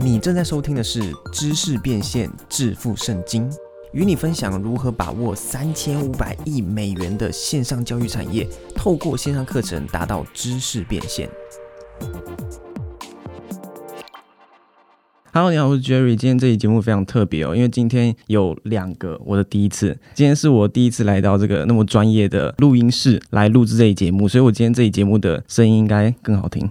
你正在收听的是《知识变现致富圣经》，与你分享如何把握三千五百亿美元的线上教育产业，透过线上课程达到知识变现。Hello，你好，我是 Jerry。今天这期节目非常特别哦，因为今天有两个我的第一次。今天是我第一次来到这个那么专业的录音室来录制这一节目，所以我今天这一节目的声音应该更好听。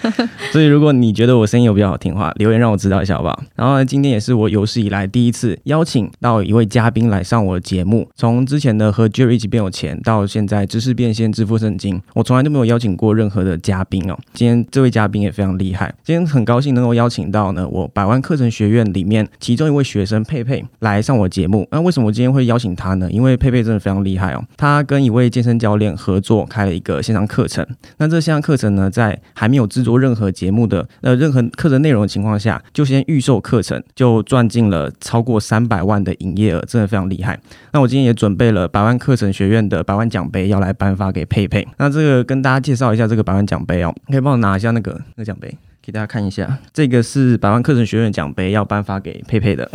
所以如果你觉得我声音有比较好听的话，留言让我知道一下好不好？然后呢，今天也是我有史以来第一次邀请到一位嘉宾来上我的节目。从之前的和 Jerry 一起变有钱，到现在知识变现、致富圣经，我从来都没有邀请过任何的嘉宾哦。今天这位嘉宾也非常厉害，今天很高兴能够邀请到呢我百万课程学院里面其中一位学生佩佩来上我节目。那为什么我今天会邀请他呢？因为佩佩真的非常厉害哦，他跟一位健身教练合作开了一个线上课程。那这线上课程呢，在还没有制作任何节目的呃任何课程内容的情况下，就先预售课程，就赚进了超过三百万的营业额，真的非常厉害。那我今天也准备了百万课程学院的百万奖杯要来颁发给佩佩。那这个跟大家介绍一下这个百万奖杯哦，可以帮我拿一下那个那个奖杯。给大家看一下，这个是百万课程学院奖杯，要颁发给佩佩的。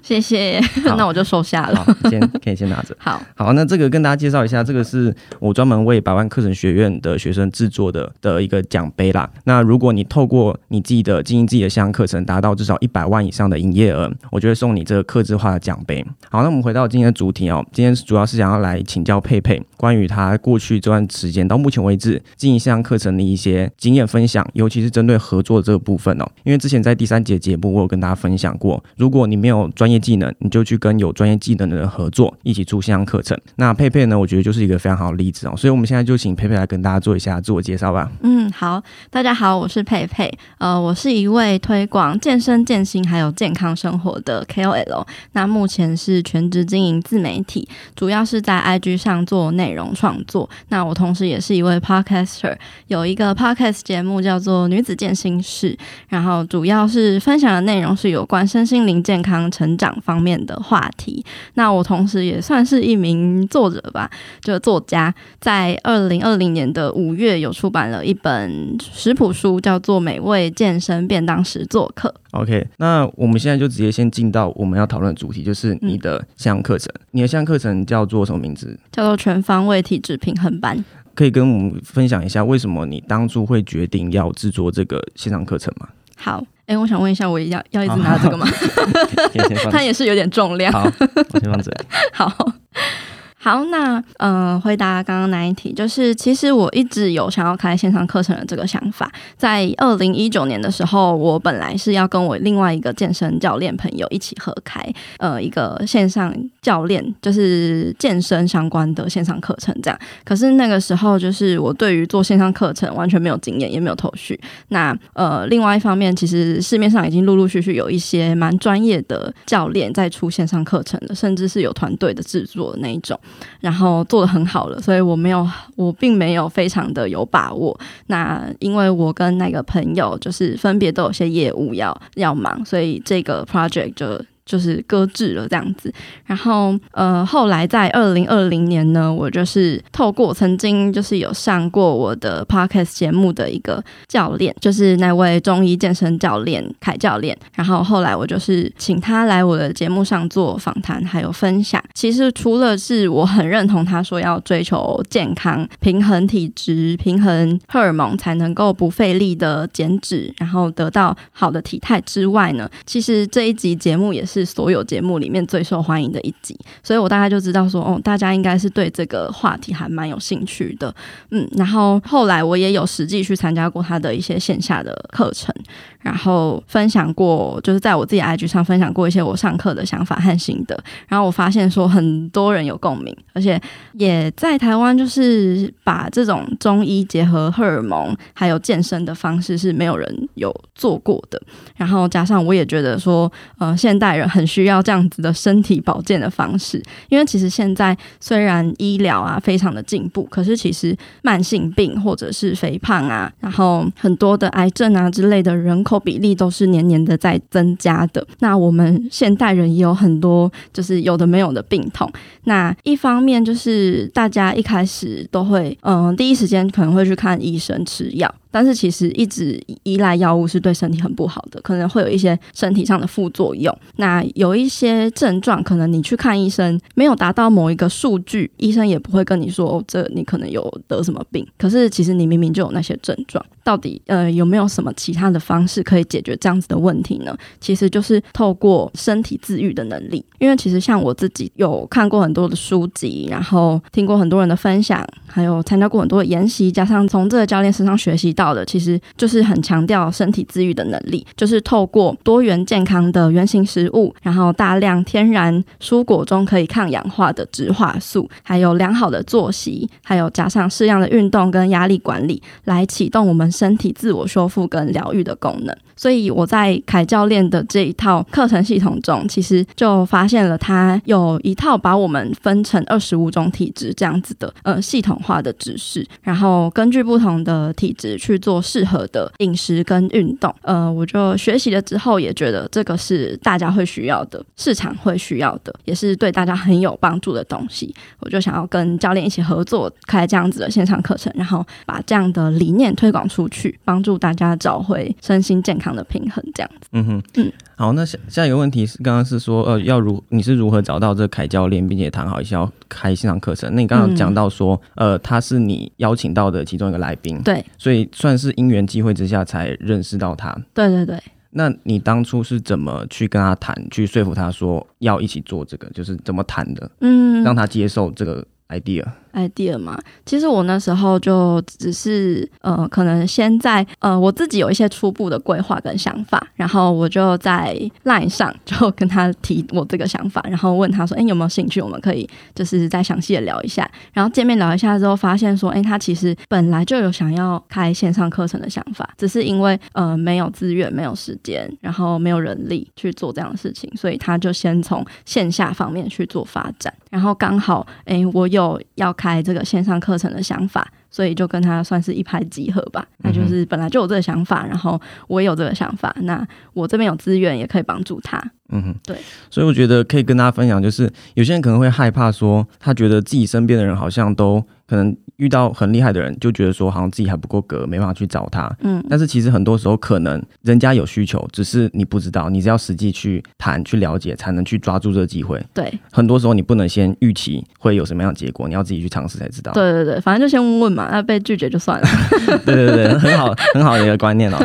谢谢，那我就收下了。好，先可以先拿着。好，好，那这个跟大家介绍一下，这个是我专门为百万课程学院的学生制作的的一个奖杯啦。那如果你透过你自己的经营自己的线上课程，达到至少一百万以上的营业额，我就会送你这个客制化的奖杯。好，那我们回到今天的主题哦，今天主要是想要来请教佩佩关于他过去这段时间到目前为止经营线上课程的一些经验分享，尤其是针对合作这个部分哦。因为之前在第三节节目我有跟大家分享过，如果你没有专业技能，你就去跟有专业技能的人合作，一起出线上课程。那佩佩呢，我觉得就是一个非常好的例子哦。所以我们现在就请佩佩来跟大家做一下自我介绍吧。嗯，好，大家好，我是佩佩。呃，我是一位推广健身、健心还有健康生活的 KOL。那目前是全职经营自媒体，主要是在 IG 上做内容创作。那我同时也是一位 Podcaster，有一个 Podcast 节目叫做《女子健心室》。然后主要是分享的内容是有关身心灵健康成长方面的话题。那我同时也算是一名作者吧，就作家，在二零二零年的五月有出版了一本食谱书，叫做《美味健身便当时做客》。OK，那我们现在就直接先进到我们要讨论的主题，就是你的线上课程。你的线上课程叫做什么名字？叫做全方位体质平衡班。可以跟我们分享一下，为什么你当初会决定要制作这个线上课程吗？好，哎，我想问一下，我要要一直拿这个吗？它也是有点重量。好，我先放这。好。好，那呃，回答刚刚那一题，就是其实我一直有想要开线上课程的这个想法。在二零一九年的时候，我本来是要跟我另外一个健身教练朋友一起合开呃一个线上教练，就是健身相关的线上课程这样。可是那个时候，就是我对于做线上课程完全没有经验，也没有头绪。那呃，另外一方面，其实市面上已经陆陆续续有一些蛮专业的教练在出线上课程了，甚至是有团队的制作的那一种。然后做的很好了，所以我没有，我并没有非常的有把握。那因为我跟那个朋友就是分别都有些业务要要忙，所以这个 project 就。就是搁置了这样子，然后呃，后来在二零二零年呢，我就是透过曾经就是有上过我的 podcast 节目的一个教练，就是那位中医健身教练凯教练，然后后来我就是请他来我的节目上做访谈，还有分享。其实除了是我很认同他说要追求健康、平衡体质、平衡荷尔蒙才能够不费力的减脂，然后得到好的体态之外呢，其实这一集节目也是。是所有节目里面最受欢迎的一集，所以我大概就知道说，哦，大家应该是对这个话题还蛮有兴趣的，嗯，然后后来我也有实际去参加过他的一些线下的课程。然后分享过，就是在我自己 IG 上分享过一些我上课的想法和心得。然后我发现说很多人有共鸣，而且也在台湾就是把这种中医结合荷尔蒙还有健身的方式是没有人有做过的。然后加上我也觉得说，呃，现代人很需要这样子的身体保健的方式，因为其实现在虽然医疗啊非常的进步，可是其实慢性病或者是肥胖啊，然后很多的癌症啊之类的人。口比例都是年年的在增加的。那我们现代人也有很多就是有的没有的病痛。那一方面就是大家一开始都会嗯第一时间可能会去看医生吃药。但是其实一直依赖药物是对身体很不好的，可能会有一些身体上的副作用。那有一些症状，可能你去看医生没有达到某一个数据，医生也不会跟你说哦，这你可能有得什么病。可是其实你明明就有那些症状，到底呃有没有什么其他的方式可以解决这样子的问题呢？其实就是透过身体自愈的能力。因为其实像我自己有看过很多的书籍，然后听过很多人的分享，还有参加过很多的研习，加上从这个教练身上学习到的，其实就是很强调身体自愈的能力，就是透过多元健康的原型食物，然后大量天然蔬果中可以抗氧化的植化素，还有良好的作息，还有加上适量的运动跟压力管理，来启动我们身体自我修复跟疗愈的功能。所以我在凯教练的这一套课程系统中，其实就发现了他有一套把我们分成二十五种体质这样子的呃系统化的知识，然后根据不同的体质去做适合的饮食跟运动。呃，我就学习了之后，也觉得这个是大家会需要的，市场会需要的，也是对大家很有帮助的东西。我就想要跟教练一起合作开这样子的线上课程，然后把这样的理念推广出去，帮助大家找回身心健康。的平衡这样子，嗯哼，嗯，好，那下下一个问题是，刚刚是说，呃，要如你是如何找到这凯教练，并且谈好一下要开线上课程？那你刚刚讲到说，呃，他是你邀请到的其中一个来宾，对，所以算是因缘机会之下才认识到他，对对对。那你当初是怎么去跟他谈，去说服他说要一起做这个，就是怎么谈的？嗯，让他接受这个 idea。Idea 嘛，其实我那时候就只是呃，可能先在呃，我自己有一些初步的规划跟想法，然后我就在 line 上就跟他提我这个想法，然后问他说，哎，有没有兴趣？我们可以就是再详细的聊一下。然后见面聊一下之后，发现说，哎，他其实本来就有想要开线上课程的想法，只是因为呃没有资源、没有时间，然后没有人力去做这样的事情，所以他就先从线下方面去做发展。然后刚好，哎，我有要。开这个线上课程的想法，所以就跟他算是一拍即合吧。那就是本来就有这个想法，然后我也有这个想法，那我这边有资源也可以帮助他。嗯哼，对。所以我觉得可以跟大家分享，就是有些人可能会害怕说，他觉得自己身边的人好像都可能。遇到很厉害的人，就觉得说好像自己还不够格，没办法去找他。嗯，但是其实很多时候可能人家有需求，只是你不知道，你只要实际去谈、去了解，才能去抓住这个机会。对，很多时候你不能先预期会有什么样的结果，你要自己去尝试才知道。对对对，反正就先问问嘛，那被拒绝就算了。对对对，很好很好的一个观念哦。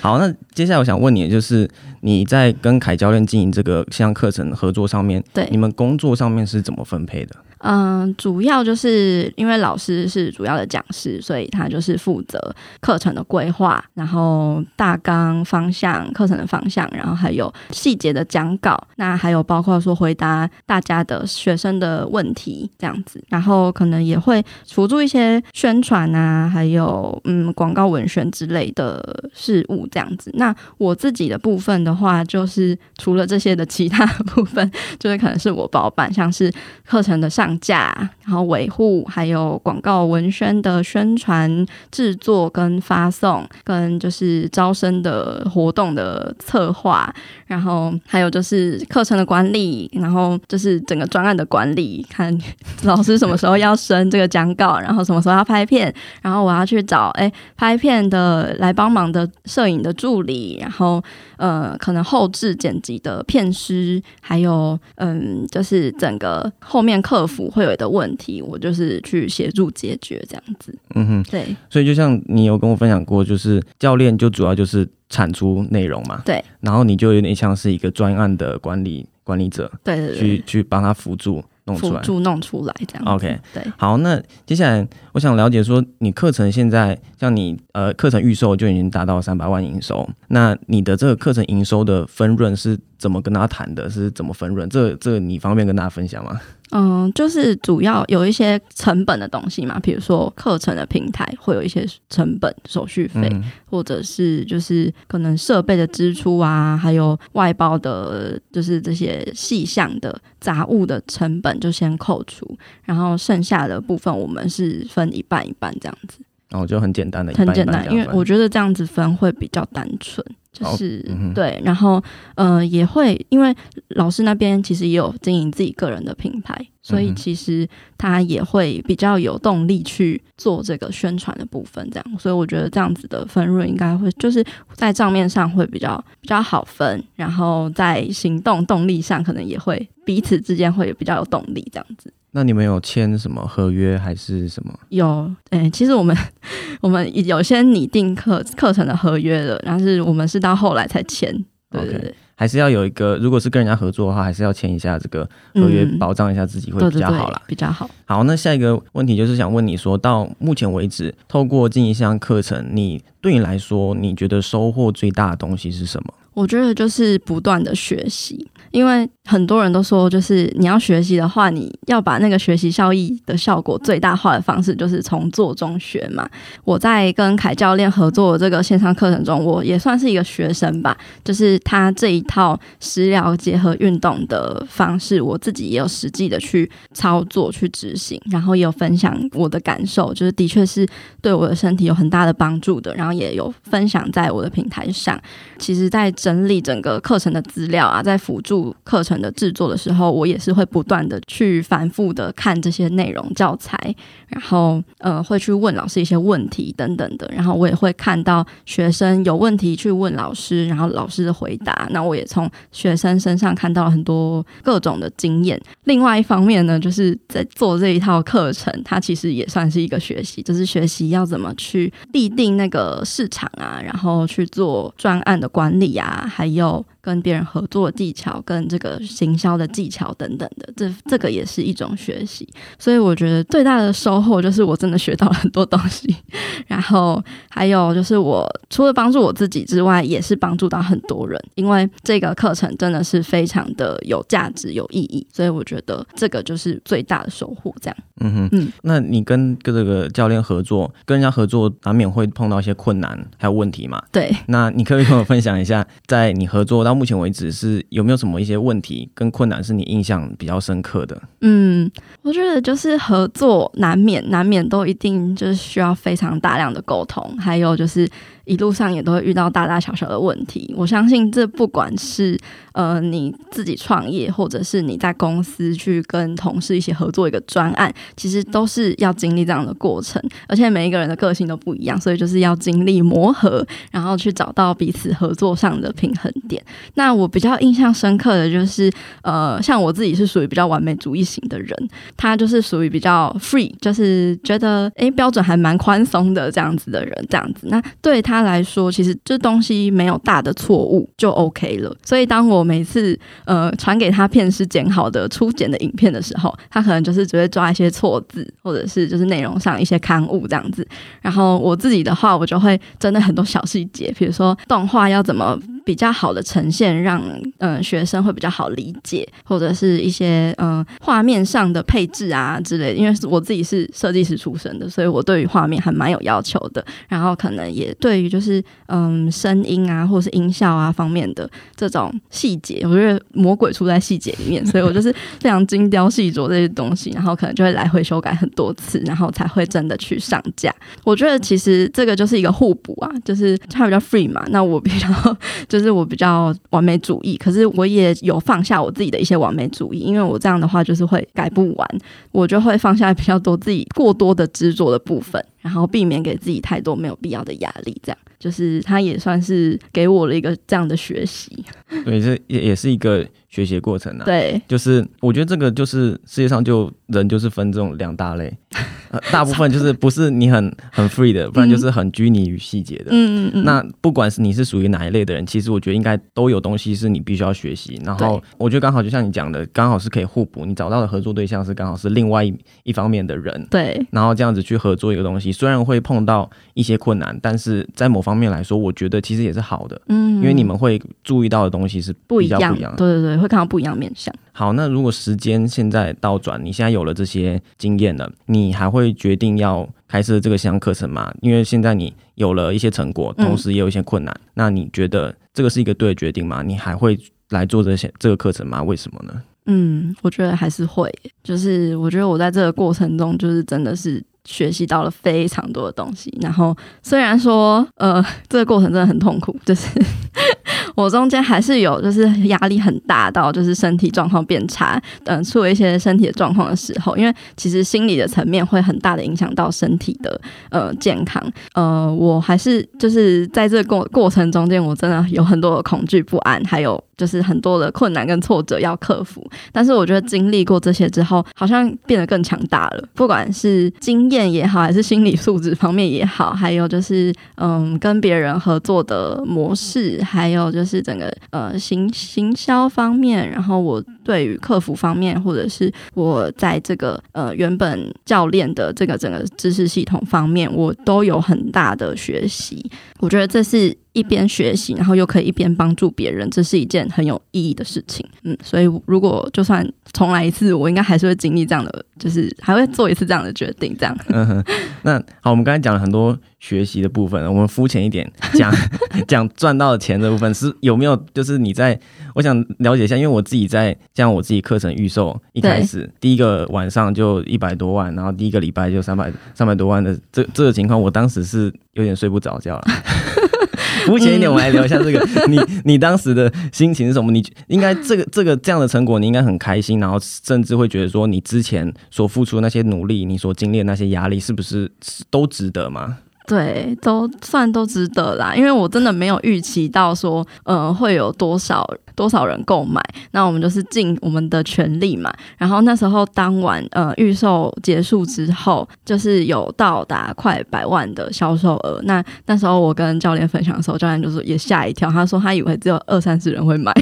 好，那接下来我想问你，就是你在跟凯教练经营这个像课程合作上面，对你们工作上面是怎么分配的？嗯，主要就是因为老师是主要的讲师，所以他就是负责课程的规划，然后大纲方向、课程的方向，然后还有细节的讲稿，那还有包括说回答大家的学生的问题这样子，然后可能也会辅助一些宣传啊，还有嗯广告文宣之类的事物这样子。那我自己的部分的的话，就是除了这些的其他部分，就是可能是我包办，像是课程的上。架，然后维护，还有广告文宣的宣传、制作跟发送，跟就是招生的活动的策划，然后还有就是课程的管理，然后就是整个专案的管理，看 老师什么时候要升这个讲稿，然后什么时候要拍片，然后我要去找哎拍片的来帮忙的摄影的助理，然后呃可能后置剪辑的片师，还有嗯就是整个后面客服。会有的问题，我就是去协助解决这样子。嗯哼，对。所以就像你有跟我分享过，就是教练就主要就是产出内容嘛。对。然后你就有点像是一个专案的管理管理者。对对对。去去帮他辅助弄出来。辅助弄出来这样。OK。对。好，那接下来我想了解说，你课程现在像你呃课程预售就已经达到三百万营收，那你的这个课程营收的分润是怎么跟他谈的？是怎么分润？这这你方便跟大家分享吗？嗯，就是主要有一些成本的东西嘛，比如说课程的平台会有一些成本、手续费，或者是就是可能设备的支出啊，还有外包的，就是这些细项的杂物的成本就先扣除，然后剩下的部分我们是分一半一半这样子。哦，就很简单的，很简单，因为我觉得这样子分会比较单纯。就是、嗯对，然后呃也会因为老师那边其实也有经营自己个人的品牌，所以其实他也会比较有动力去做这个宣传的部分，这样，所以我觉得这样子的分润应该会就是在账面上会比较比较好分，然后在行动动力上可能也会彼此之间会比较有动力这样子。那你们有签什么合约还是什么？有，诶、其实我们 我们有先拟定课课程的合约了，但是我们是到后来才签。对对 OK 对，还是要有一个，如果是跟人家合作的话，还是要签一下这个合约，嗯保障一下自己会比较好啦。比较好。好，那下一个问题就是想问你说，到目前为止，透过进一项课程，你对你来说，你觉得收获最大的东西是什么？我觉得就是不断的学习，因为很多人都说，就是你要学习的话，你要把那个学习效益的效果最大化的方式，就是从做中学嘛。我在跟凯教练合作的这个线上课程中，我也算是一个学生吧，就是他这一套食疗结合运动的方式，我自己也有实际的去操作、去执行，然后也有分享我的感受，就是的确是对我的身体有很大的帮助的，然后也有分享在我的平台上。其实，在整整理整个课程的资料啊，在辅助课程的制作的时候，我也是会不断的去反复的看这些内容教材，然后呃会去问老师一些问题等等的，然后我也会看到学生有问题去问老师，然后老师的回答，那我也从学生身上看到了很多各种的经验。另外一方面呢，就是在做这一套课程，它其实也算是一个学习，就是学习要怎么去立定那个市场啊，然后去做专案的管理啊，还有跟别人合作的技巧，跟这个行销的技巧等等的，这这个也是一种学习。所以我觉得最大的收获就是我真的学到了很多东西，然后还有就是我除了帮助我自己之外，也是帮助到很多人，因为这个课程真的是非常的有价值、有意义，所以我觉得这个就是最大的收获。这样，嗯哼，嗯那你跟跟这个教练合作，跟人家合作难免会碰到一些困难还有问题嘛？对，那你可以跟我分享一下，在你合作到到目前为止是有没有什么一些问题跟困难是你印象比较深刻的？嗯，我觉得就是合作难免难免都一定就是需要非常大量的沟通，还有就是一路上也都会遇到大大小小的问题。我相信这不管是呃你自己创业，或者是你在公司去跟同事一起合作一个专案，其实都是要经历这样的过程，而且每一个人的个性都不一样，所以就是要经历磨合，然后去找到彼此合作上的平衡点。那我比较印象深刻的就是，呃，像我自己是属于比较完美主义型的人，他就是属于比较 free，就是觉得诶标准还蛮宽松的这样子的人，这样子。那对他来说，其实这东西没有大的错误就 OK 了。所以当我每次呃传给他片师剪好的初剪的影片的时候，他可能就是只会抓一些错字，或者是就是内容上一些刊物这样子。然后我自己的话，我就会针对很多小细节，比如说动画要怎么比较好的呈现，让嗯、学生会比较好理解，或者是一些嗯、画面上的配置啊之类的。因为我自己是设计师出身的，所以我对于画面还蛮有要求的。然后可能也对于就是嗯声音啊，或是音效啊方面的这种细节，我觉得魔鬼出在细节里面，所以我就是非常精雕细琢这些东西，然后可能就会来回修改很多次，然后才会真的去上架。我觉得其实这个就是一个互补啊，就是他比较 free 嘛，那我比较就是我比较完美主义，可是我也有放下我自己的一些完美主义，因为我这样的话就是会改不完，我就会放下比较多自己过多的执着的部分，然后避免给自己太多没有必要的压力，这样就是他也算是给我了一个这样的学习，对，这也也是一个学习过程啊。对，就是我觉得这个就是世界上就人就是分这种两大类，呃大部分就是不是你很很 free 的，不然就是很拘泥于细节的。嗯嗯嗯，那不管是你是属于哪一类的人，其实我觉得应该都有东西是你必须要学习。然后我觉得刚好就像你讲的，刚好是可以互补。你找到的合作对象是刚好是另外一一方面的人，对，然后这样子去合作一个东西，虽然会碰到一些困难，但是在某方面来说，我觉得其实也是好的，嗯，因为你们会注意到的东西是不一样，不一样的。对对对，会看到不一样面相。好，那如果时间现在倒转，你现在有了这些经验了，你还会决定要开设这个项课程吗？因为现在你有了一些成果，嗯同时也有一些困难，那你觉得这个是一个对的决定吗？你还会来做这些这个课程吗？为什么呢？嗯，我觉得还是会，就是我觉得我在这个过程中，就是真的是学习到了非常多的东西。然后虽然说，呃，这个过程真的很痛苦，就是我中间还是有就是压力很大到就是身体状况变差，嗯，出了一些身体的状况的时候，因为其实心理的层面会很大的影响到身体的呃健康。呃，我还是就是在这过过程中间，我真的有很多的恐惧不安，还有。就是很多的困难跟挫折要克服，但是我觉得经历过这些之后，好像变得更强大了。不管是经验也好，还是心理素质方面也好，还有就是嗯，跟别人合作的模式，还有就是整个呃行行销方面，然后我对于客服方面，或者是我在这个呃原本教练的这个整个知识系统方面，我都有很大的学习。我觉得这是。一边学习，然后又可以一边帮助别人，这是一件很有意义的事情。嗯，所以如果就算重来一次，我应该还是会经历这样的，就是还会做一次这样的决定。这样。嗯，那好，我们刚才讲了很多学习的部分，我们肤浅一点讲讲赚到的钱的部分，是有没有？就是你在，我想了解一下，因为我自己在像我自己课程预售一开始第一个晚上就一百多万，然后第一个礼拜就三百三百多万的这这个情况，我当时是有点睡不着觉了。肤浅一点，我们来聊一下这个。你你当时的心情是什么？你应该这个这个这样的成果，你应该很开心，然后甚至会觉得说，你之前所付出的那些努力，你所经历的那些压力，是不是都值得吗？对，都算都值得啦，因为我真的没有预期到说，呃，会有多少多少人购买，那我们就是尽我们的全力嘛。然后那时候当晚，呃，预售结束之后，就是有到达快百万的销售额。那那时候我跟教练分享的时候，教练就是也吓一跳，他说他以为只有二三十人会买。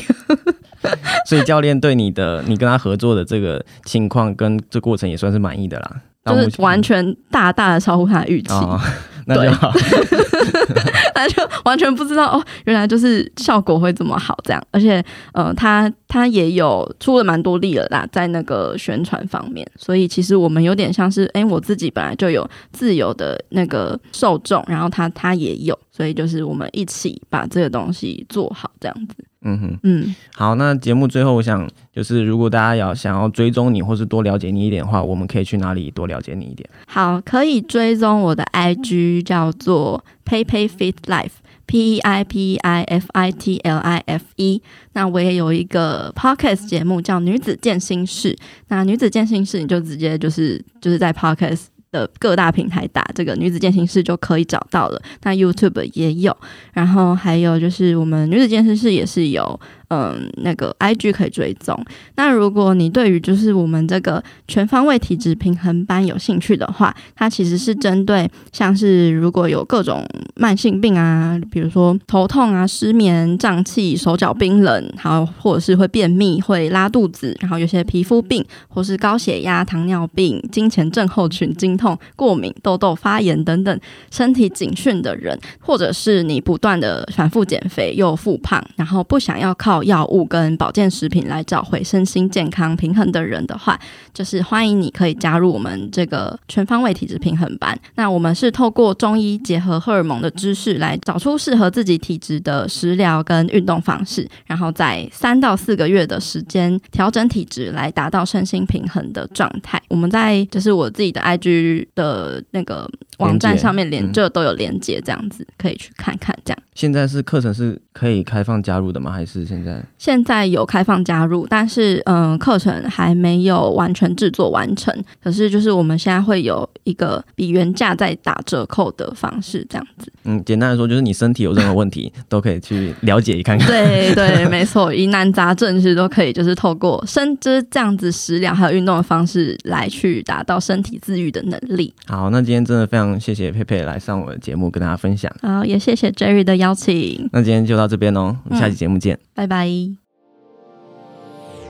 所以教练对你的你跟他合作的这个情况跟这过程也算是满意的啦，就是完全大大的超乎他的预期。那就好，他就完全不知道哦，原来就是效果会这么好，这样，而且，呃，他他也有出了蛮多力了啦，在那个宣传方面，所以其实我们有点像是，哎，我自己本来就有自由的那个受众，然后他他也有，所以就是我们一起把这个东西做好，这样子。嗯哼，嗯，好，那节目最后，我想就是如果大家要想要追踪你，或是多了解你一点的话，我们可以去哪里多了解你一点？好，可以追踪我的 IG 叫做 PayPay Fit Life，P E I P E I F I T L I F E。那我也有一个 Podcast 节目叫女子健心室，那女子健心室你就直接就是就是在 Podcast。的各大平台打这个女子健身室就可以找到了，那 YouTube 也有，然后还有就是我们女子健身室也是有。嗯，那个 I G 可以追踪。那如果你对于就是我们这个全方位体质平衡班有兴趣的话，它其实是针对像是如果有各种慢性病啊，比如说头痛啊、失眠、胀气、手脚冰冷，还有或者是会便秘、会拉肚子，然后有些皮肤病，或是高血压、糖尿病、金钱症候群、经痛、过敏、痘痘、发炎等等身体警讯的人，或者是你不断的反复减肥又复胖，然后不想要靠药物跟保健食品来找回身心健康平衡的人的话，就是欢迎你可以加入我们这个全方位体质平衡班。那我们是透过中医结合荷尔蒙的知识来找出适合自己体质的食疗跟运动方式，然后在三到四个月的时间调整体质，来达到身心平衡的状态。我们在就是我自己的 IG 的那个网站上面连就都有连接，这样子可以去看看。这样现在是课程是可以开放加入的吗？还是现在？现在有开放加入，但是嗯，课程还没有完全制作完成。可是就是我们现在会有一个比原价再打折扣的方式，这样子。嗯，简单来说，就是你身体有任何问题，都可以去了解一看看。对对，没错，疑难杂症其实都可以，就是透过身就是这样子食疗还有运动的方式来去达到身体自愈的能力。好，那今天真的非常谢谢佩佩来上我的节目跟大家分享。好，也谢谢 Jerry 的邀请。那今天就到这边喽，我们下期节目见，拜拜。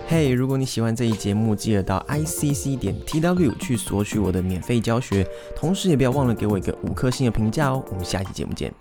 嘿，如果你喜欢这一节目，记得到 i c c 点 t w 去索取我的免费教学，同时也不要忘了给我一个五颗星的评价哦。我们下期节目见。